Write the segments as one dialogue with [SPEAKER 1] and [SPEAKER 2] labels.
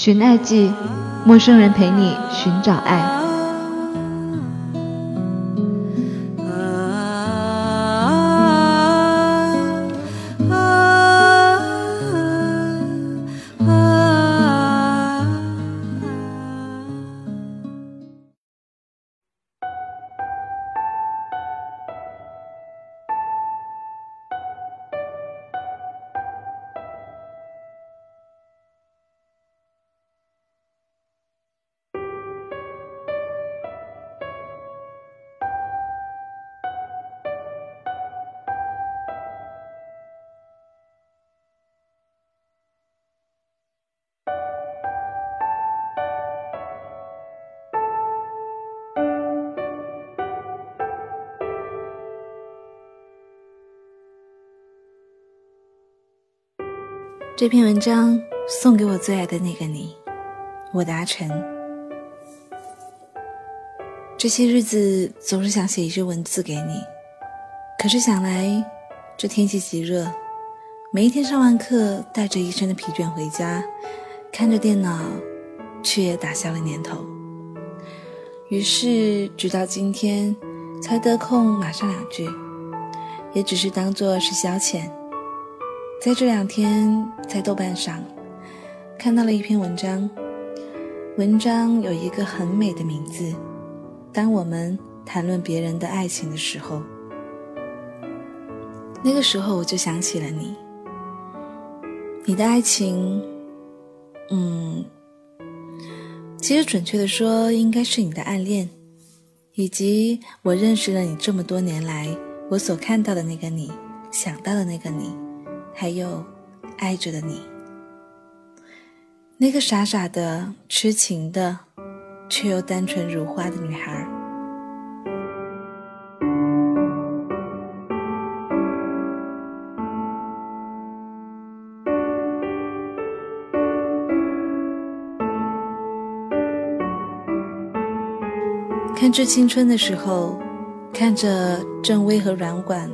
[SPEAKER 1] 寻爱记，陌生人陪你寻找爱。这篇文章送给我最爱的那个你，我的阿晨。这些日子总是想写一句文字给你，可是想来这天气极热，每一天上完课带着一身的疲倦回家，看着电脑，却也打消了念头。于是直到今天才得空码上两句，也只是当做是消遣。在这两天，在豆瓣上看到了一篇文章，文章有一个很美的名字。当我们谈论别人的爱情的时候，那个时候我就想起了你。你的爱情，嗯，其实准确的说，应该是你的暗恋，以及我认识了你这么多年来，我所看到的那个你，想到的那个你。还有，爱着的你，那个傻傻的、痴情的，却又单纯如花的女孩。看《致青春》的时候，看着郑薇和软管，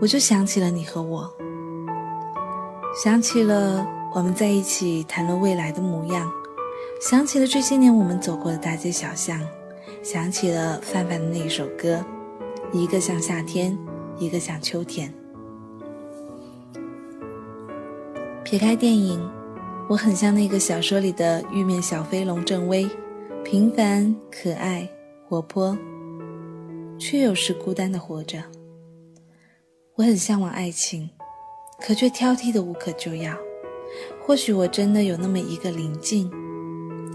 [SPEAKER 1] 我就想起了你和我。想起了我们在一起谈论未来的模样，想起了这些年我们走过的大街小巷，想起了范范的那一首歌，一个像夏天，一个像秋天。撇开电影，我很像那个小说里的玉面小飞龙郑微，平凡可爱活泼，却有时孤单的活着。我很向往爱情。可却挑剔的无可救药。或许我真的有那么一个灵境，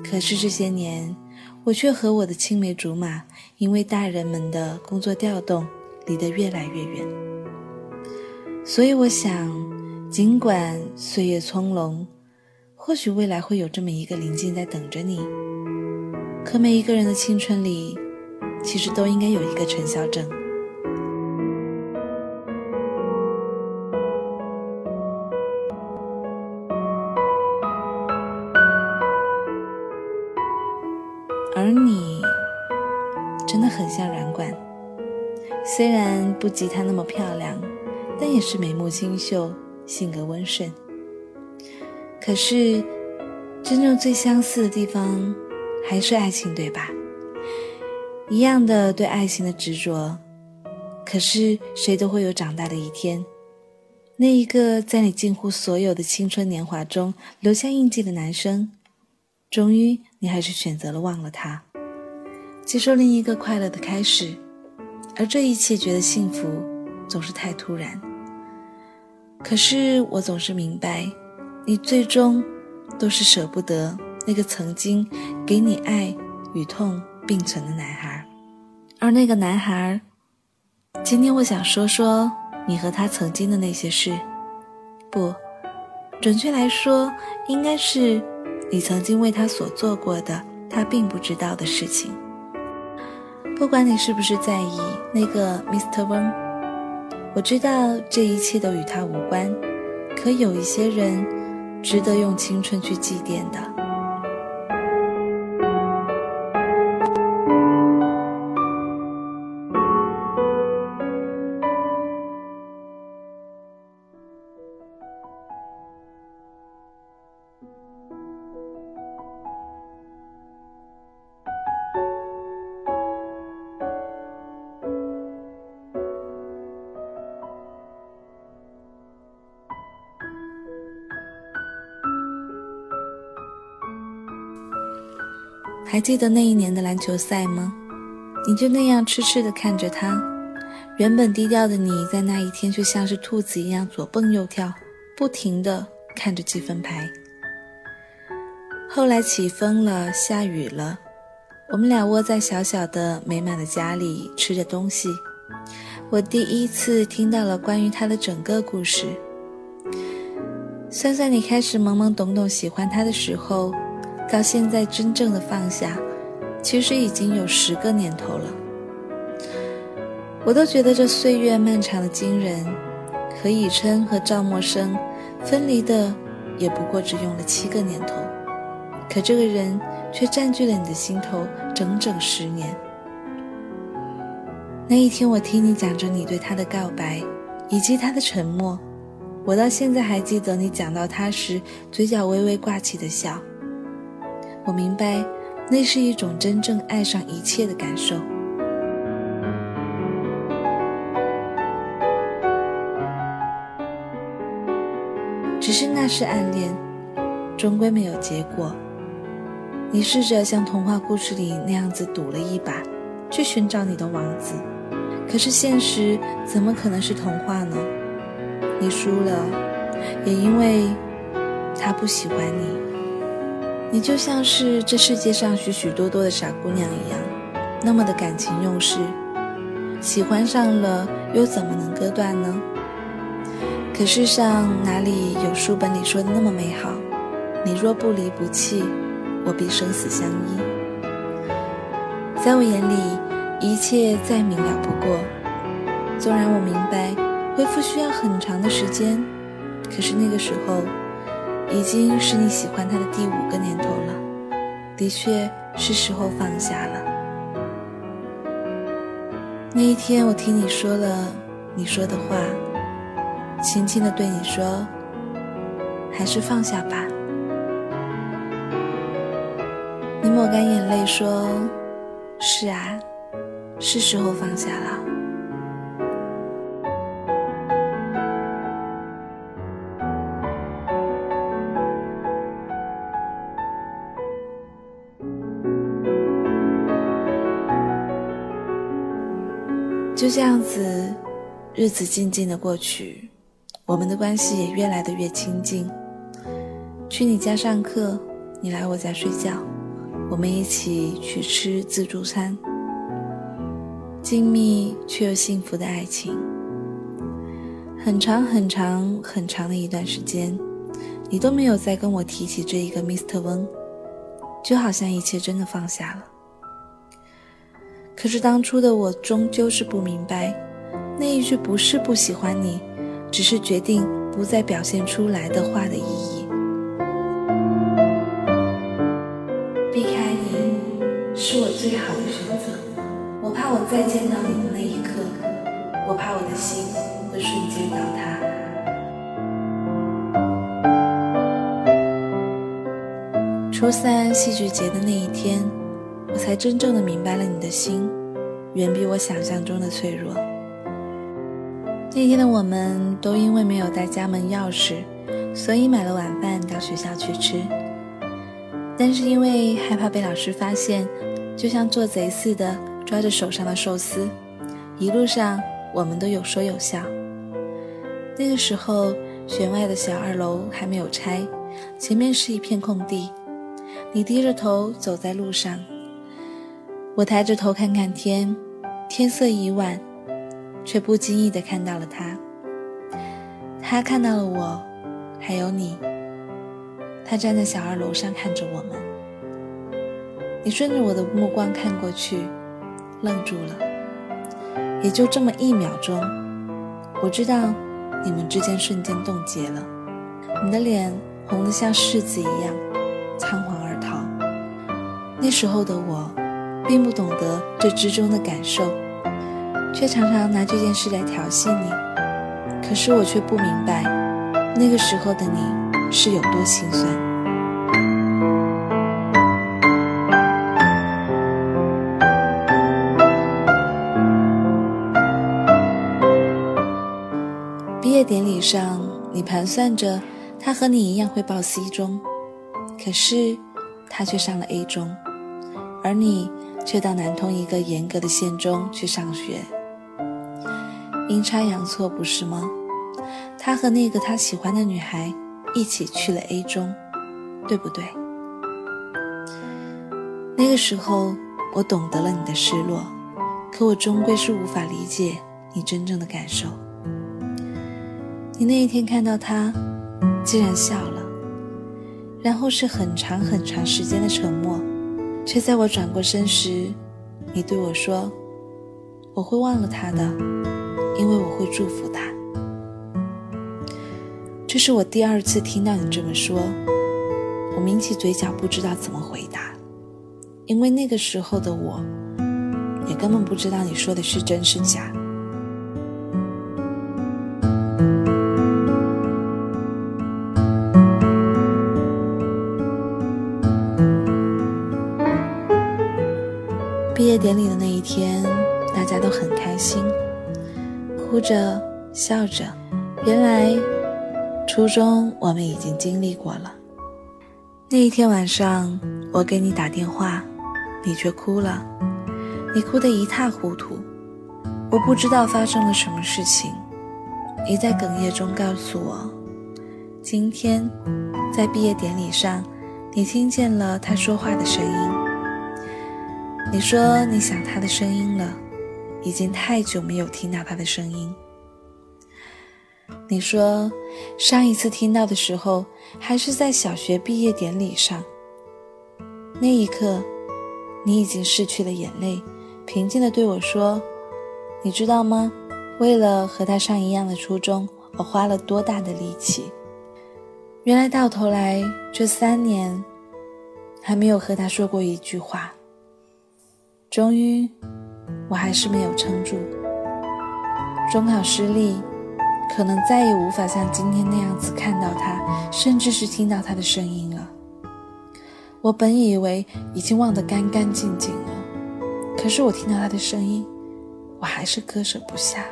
[SPEAKER 1] 可是这些年，我却和我的青梅竹马，因为大人们的工作调动，离得越来越远。所以我想，尽管岁月匆匆，或许未来会有这么一个灵境在等着你。可每一个人的青春里，其实都应该有一个陈小正。很像软管，虽然不及她那么漂亮，但也是眉目清秀，性格温顺。可是，真正最相似的地方还是爱情，对吧？一样的对爱情的执着。可是，谁都会有长大的一天。那一个在你近乎所有的青春年华中留下印记的男生。终于，你还是选择了忘了他，接受另一个快乐的开始，而这一切觉得幸福，总是太突然。可是我总是明白，你最终都是舍不得那个曾经给你爱与痛并存的男孩，而那个男孩，今天我想说说你和他曾经的那些事，不，准确来说，应该是你曾经为他所做过的他并不知道的事情。不管你是不是在意那个 Mr. 温，我知道这一切都与他无关。可有一些人，值得用青春去祭奠的。还记得那一年的篮球赛吗？你就那样痴痴地看着他，原本低调的你在那一天却像是兔子一样左蹦右跳，不停地看着积分牌。后来起风了，下雨了，我们俩窝在小小的美满的家里吃着东西。我第一次听到了关于他的整个故事。算算你开始懵懵懂懂喜欢他的时候。到现在真正的放下，其实已经有十个年头了。我都觉得这岁月漫长的惊人，何以琛和赵默笙分离的也不过只用了七个年头，可这个人却占据了你的心头整整十年。那一天，我听你讲着你对他的告白，以及他的沉默，我到现在还记得你讲到他时嘴角微微挂起的笑。我明白，那是一种真正爱上一切的感受。只是那是暗恋，终归没有结果。你试着像童话故事里那样子赌了一把，去寻找你的王子。可是现实怎么可能是童话呢？你输了，也因为他不喜欢你。你就像是这世界上许许多多的傻姑娘一样，那么的感情用事，喜欢上了又怎么能割断呢？可世上哪里有书本里说的那么美好？你若不离不弃，我必生死相依。在我眼里，一切再明了不过。纵然我明白恢复需要很长的时间，可是那个时候。已经是你喜欢他的第五个年头了，的确是时候放下了。那一天，我听你说了你说的话，轻轻的对你说：“还是放下吧。”你抹干眼泪说：“是啊，是时候放下了。”这样子，日子静静的过去，我们的关系也越来的越亲近。去你家上课，你来我家睡觉，我们一起去吃自助餐。静谧却又幸福的爱情。很长很长很长的一段时间，你都没有再跟我提起这一个 Mr. 温，就好像一切真的放下了。可是当初的我终究是不明白，那一句不是不喜欢你，只是决定不再表现出来的话的意义。避开你是我最好的选择，我怕我再见到你的那一刻，我怕我的心会瞬间倒塌。初三戏剧节的那一天。才真正的明白了，你的心远比我想象中的脆弱。那天的我们都因为没有带家门钥匙，所以买了晚饭到学校去吃。但是因为害怕被老师发现，就像做贼似的抓着手上的寿司。一路上我们都有说有笑。那个时候，学外的小二楼还没有拆，前面是一片空地。你低着头走在路上。我抬着头看看天，天色已晚，却不经意地看到了他。他看到了我，还有你。他站在小二楼上看着我们，你顺着我的目光看过去，愣住了。也就这么一秒钟，我知道你们之间瞬间冻结了。你的脸红得像柿子一样，仓皇而逃。那时候的我，并不懂得这之中的感受，却常常拿这件事来调戏你。可是我却不明白，那个时候的你是有多心酸。毕业典礼上，你盘算着他和你一样会报 C 中，可是他却上了 A 中，而你却到南通一个严格的县中去上学。阴差阳错，不是吗？他和那个他喜欢的女孩一起去了 A 中，对不对？那个时候，我懂得了你的失落，可我终归是无法理解你真正的感受。你那一天看到他，竟然笑了，然后是很长很长时间的沉默，却在我转过身时，你对我说：“我会忘了他的。”因为我会祝福他。这是我第二次听到你这么说，我抿起嘴角，不知道怎么回答，因为那个时候的我，也根本不知道你说的是真是假。大家都很开心。哭着笑着，原来初中我们已经经历过了。那一天晚上，我给你打电话，你却哭了，你哭得一塌糊涂。我不知道发生了什么事情。你在哽咽中告诉我，今天在毕业典礼上，你听见了他说话的声音。你说你想他的声音了。已经太久没有听到他的声音。你说，上一次听到的时候还是在小学毕业典礼上。那一刻，你已经失去了眼泪，平静地对我说：“你知道吗？为了和他上一样的初中，我花了多大的力气。原来到头来这三年，还没有和他说过一句话。终于。”我还是没有撑住。中考失利，可能再也无法像今天那样子看到他，甚至是听到他的声音了。我本以为已经忘得干干净净了，可是我听到他的声音，我还是割舍不下。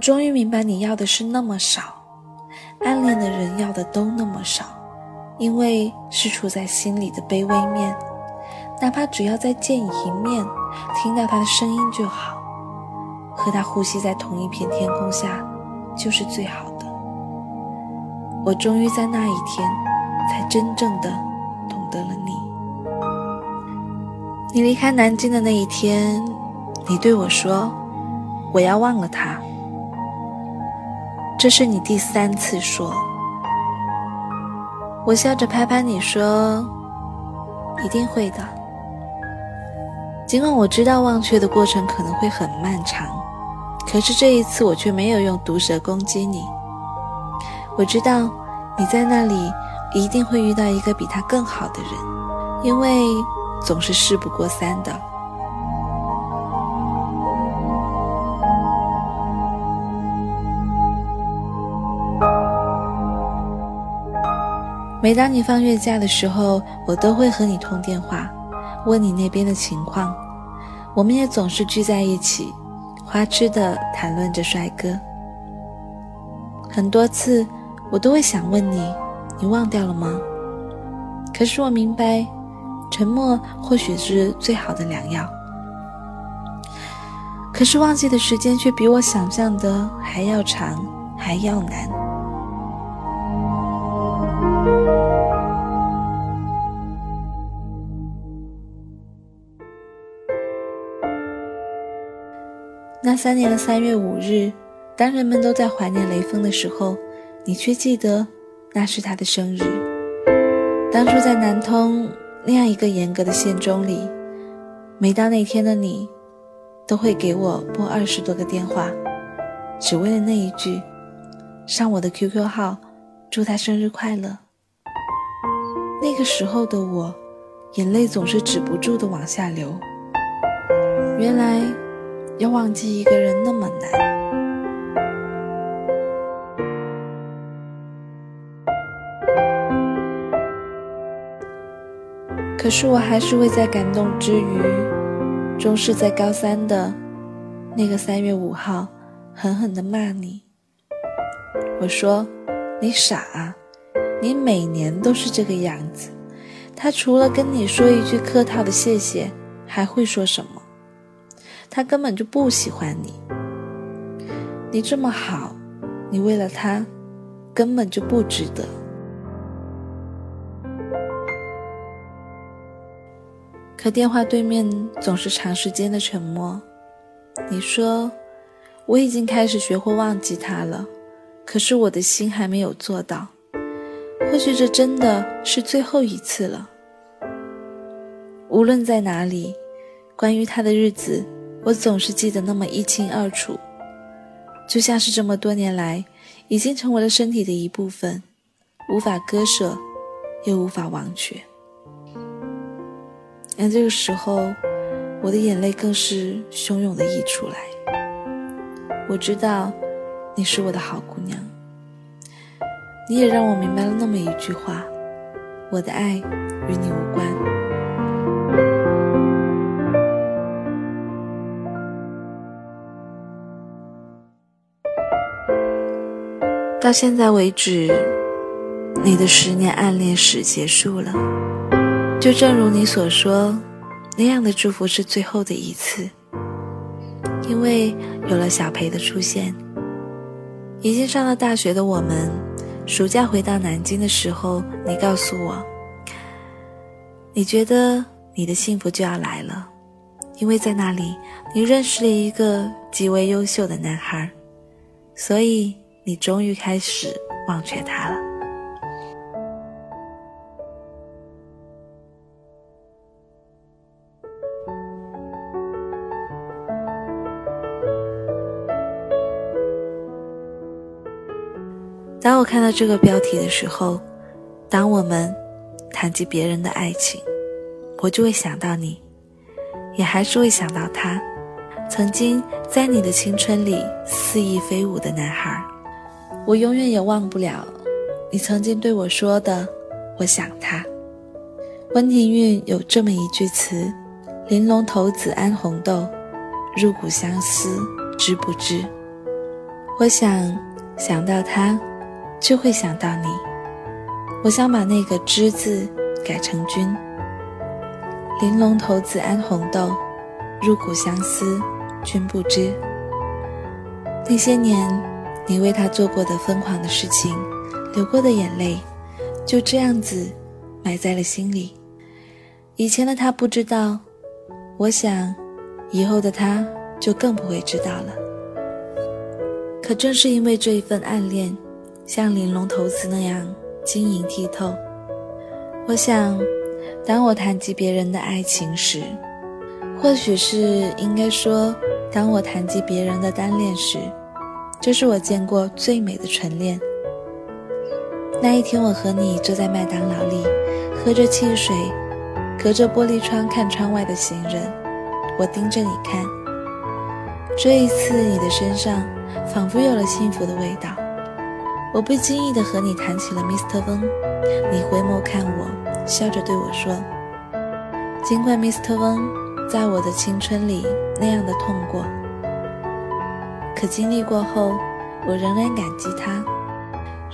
[SPEAKER 1] 终于明白，你要的是那么少，暗恋的人要的都那么少，因为是处在心里的卑微面，哪怕只要再见一面，听到他的声音就好，和他呼吸在同一片天空下，就是最好的。我终于在那一天，才真正的懂得了你。你离开南京的那一天，你对我说：“我要忘了他。”这是你第三次说，我笑着拍拍你说：“一定会的。”尽管我知道忘却的过程可能会很漫长，可是这一次我却没有用毒蛇攻击你。我知道你在那里一定会遇到一个比他更好的人，因为总是事不过三的。每当你放月假的时候，我都会和你通电话，问你那边的情况。我们也总是聚在一起，花痴的谈论着帅哥。很多次，我都会想问你，你忘掉了吗？可是我明白，沉默或许是最好的良药。可是忘记的时间却比我想象的还要长，还要难。那三年的三月五日，当人们都在怀念雷锋的时候，你却记得那是他的生日。当初在南通那样一个严格的县中里，每到那天的你，都会给我拨二十多个电话，只为了那一句，上我的 QQ 号，祝他生日快乐。那个时候的我，眼泪总是止不住的往下流。原来。要忘记一个人那么难，可是我还是会在感动之余，终是在高三的那个三月五号，狠狠的骂你。我说：“你傻啊，你每年都是这个样子。”他除了跟你说一句客套的谢谢，还会说什么？他根本就不喜欢你，你这么好，你为了他，根本就不值得。可电话对面总是长时间的沉默。你说，我已经开始学会忘记他了，可是我的心还没有做到。或许这真的是最后一次了。无论在哪里，关于他的日子。我总是记得那么一清二楚，就像是这么多年来已经成为了身体的一部分，无法割舍，又无法忘却。而这个时候，我的眼泪更是汹涌的溢出来。我知道，你是我的好姑娘，你也让我明白了那么一句话：我的爱与你无关。到现在为止，你的十年暗恋史结束了。就正如你所说，那样的祝福是最后的一次。因为有了小裴的出现，已经上了大学的我们，暑假回到南京的时候，你告诉我，你觉得你的幸福就要来了，因为在那里你认识了一个极为优秀的男孩，所以。你终于开始忘却他了。当我看到这个标题的时候，当我们谈及别人的爱情，我就会想到你，也还是会想到他，曾经在你的青春里肆意飞舞的男孩。我永远也忘不了你曾经对我说的“我想他”。温庭筠有这么一句词：“玲珑骰子安红豆，入骨相思知不知？”我想想到他，就会想到你。我想把那个“知”字改成“君”。玲珑骰子安红豆，入骨相思君不知。那些年。你为他做过的疯狂的事情，流过的眼泪，就这样子埋在了心里。以前的他不知道，我想，以后的他就更不会知道了。可正是因为这一份暗恋，像玲珑骰子那样晶莹剔透。我想，当我谈及别人的爱情时，或许是应该说，当我谈及别人的单恋时。这是我见过最美的纯恋。那一天，我和你坐在麦当劳里，喝着汽水，隔着玻璃窗看窗外的行人。我盯着你看，这一次你的身上仿佛有了幸福的味道。我不经意地和你谈起了 Mr. 翁，你回眸看我，笑着对我说：“尽管 Mr. 翁在我的青春里那样的痛过。”可经历过后，我仍然感激他，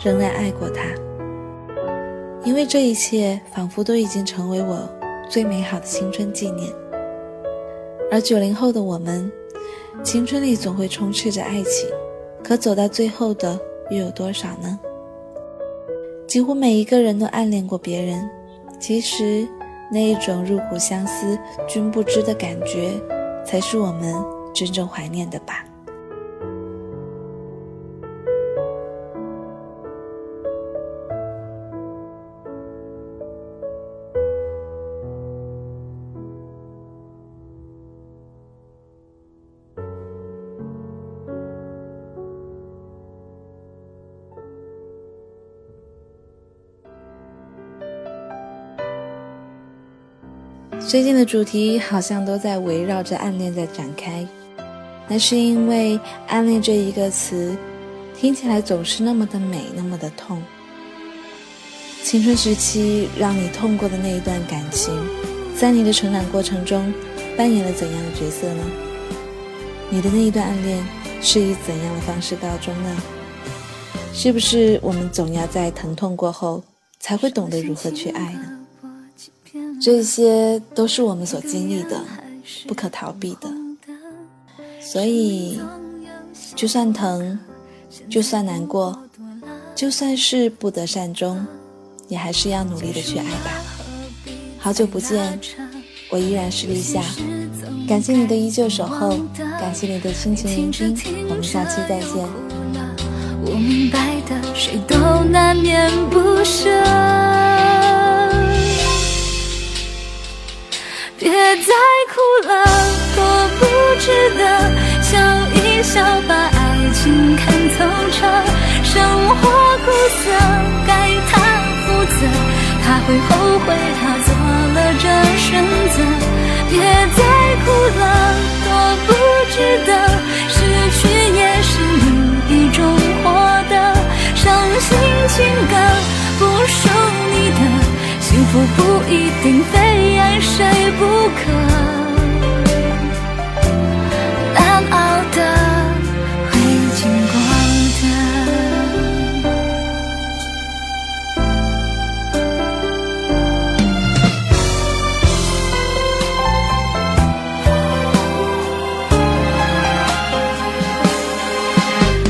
[SPEAKER 1] 仍然爱过他，因为这一切仿佛都已经成为我最美好的青春纪念。而九零后的我们，
[SPEAKER 2] 青春里总会充斥着爱情，可走到最后的又有多少呢？几乎每一个人都暗恋过别人，其实那一种入骨相思、君不知的感觉，才是我们真正怀念的吧。最近的主题好像都在围绕着暗恋在展开，那是因为暗恋这一个词，听起来总是那么的美，那么的痛。青春时期让你痛过的那一段感情，在你的成长过程中扮演了怎样的角色呢？你的那一段暗恋是以怎样的方式告终呢？是不是我们总要在疼痛过后，才会懂得如何去爱呢？这些都是我们所经历的，不可逃避的。所以，就算疼，就算难过，就算是不得善终，你还是要努力的去爱吧。好久不见，我依然是立夏。感谢你的依旧守候，感谢你的深情聆听。我们下期再见。我明白的，谁都难免不舍。别再哭了，多不值得。笑一笑，把爱情看透彻。生活苦涩，该他负责。他会后悔，他做了这选择。别再哭了，多不值得。失去也是另一种获得。伤心情歌不属你的。幸福不一定非谁不可，难熬的会经过的，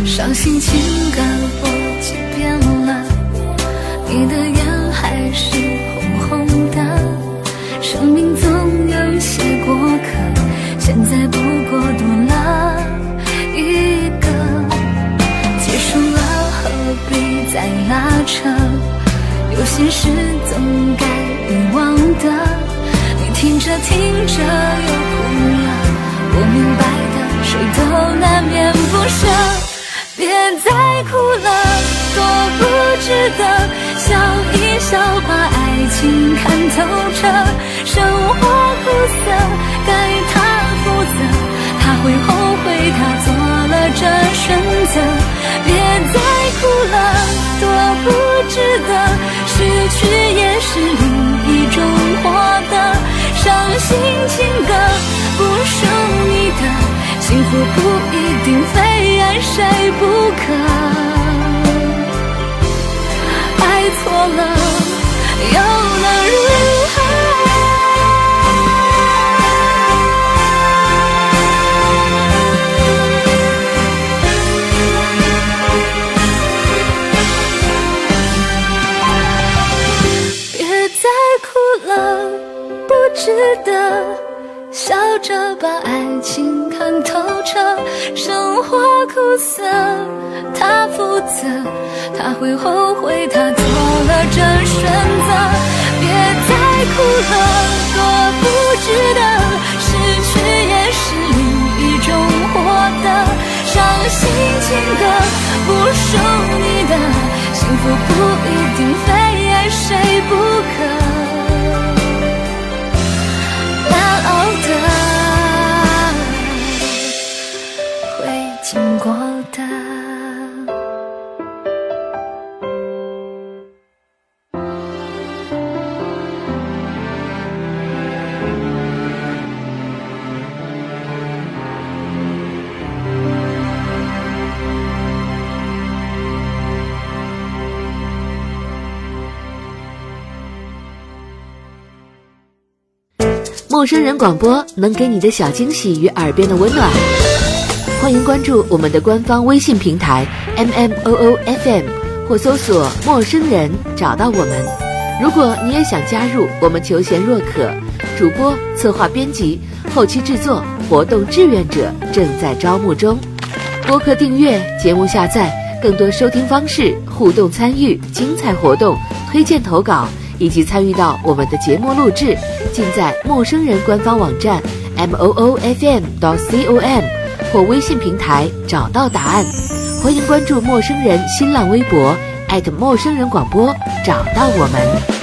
[SPEAKER 2] 伤心情。在拉扯？有些事总该遗忘的。你听着听着又哭了，我明白的，谁都难免不舍。别再哭了，多不值得。笑一笑，把爱情看透彻。生活苦涩，该他负责，他会后悔，他值得，失去也是另一种获得。伤心情歌不属你的，幸福不一定非爱谁不可。爱错了，情看透彻，生活苦涩，他负责，他会后悔，他做了这选择。别再哭了，多不值得，失去也是另一种获得。伤心情歌不属你的，幸福不一定非爱谁不可。
[SPEAKER 3] 难熬的陌生人广播能给你的小惊喜与耳边的温暖。欢迎关注我们的官方微信平台 M M O O F M，或搜索“陌生人”找到我们。如果你也想加入，我们求贤若渴，主播、策划、编辑、后期制作、活动志愿者正在招募中。播客订阅、节目下载、更多收听方式、互动参与、精彩活动、推荐投稿以及参与到我们的节目录制，尽在陌生人官方网站 m o o f m 到 c o m 或微信平台找到答案。欢迎关注陌生人新浪微博艾特陌生人广播，找到我们。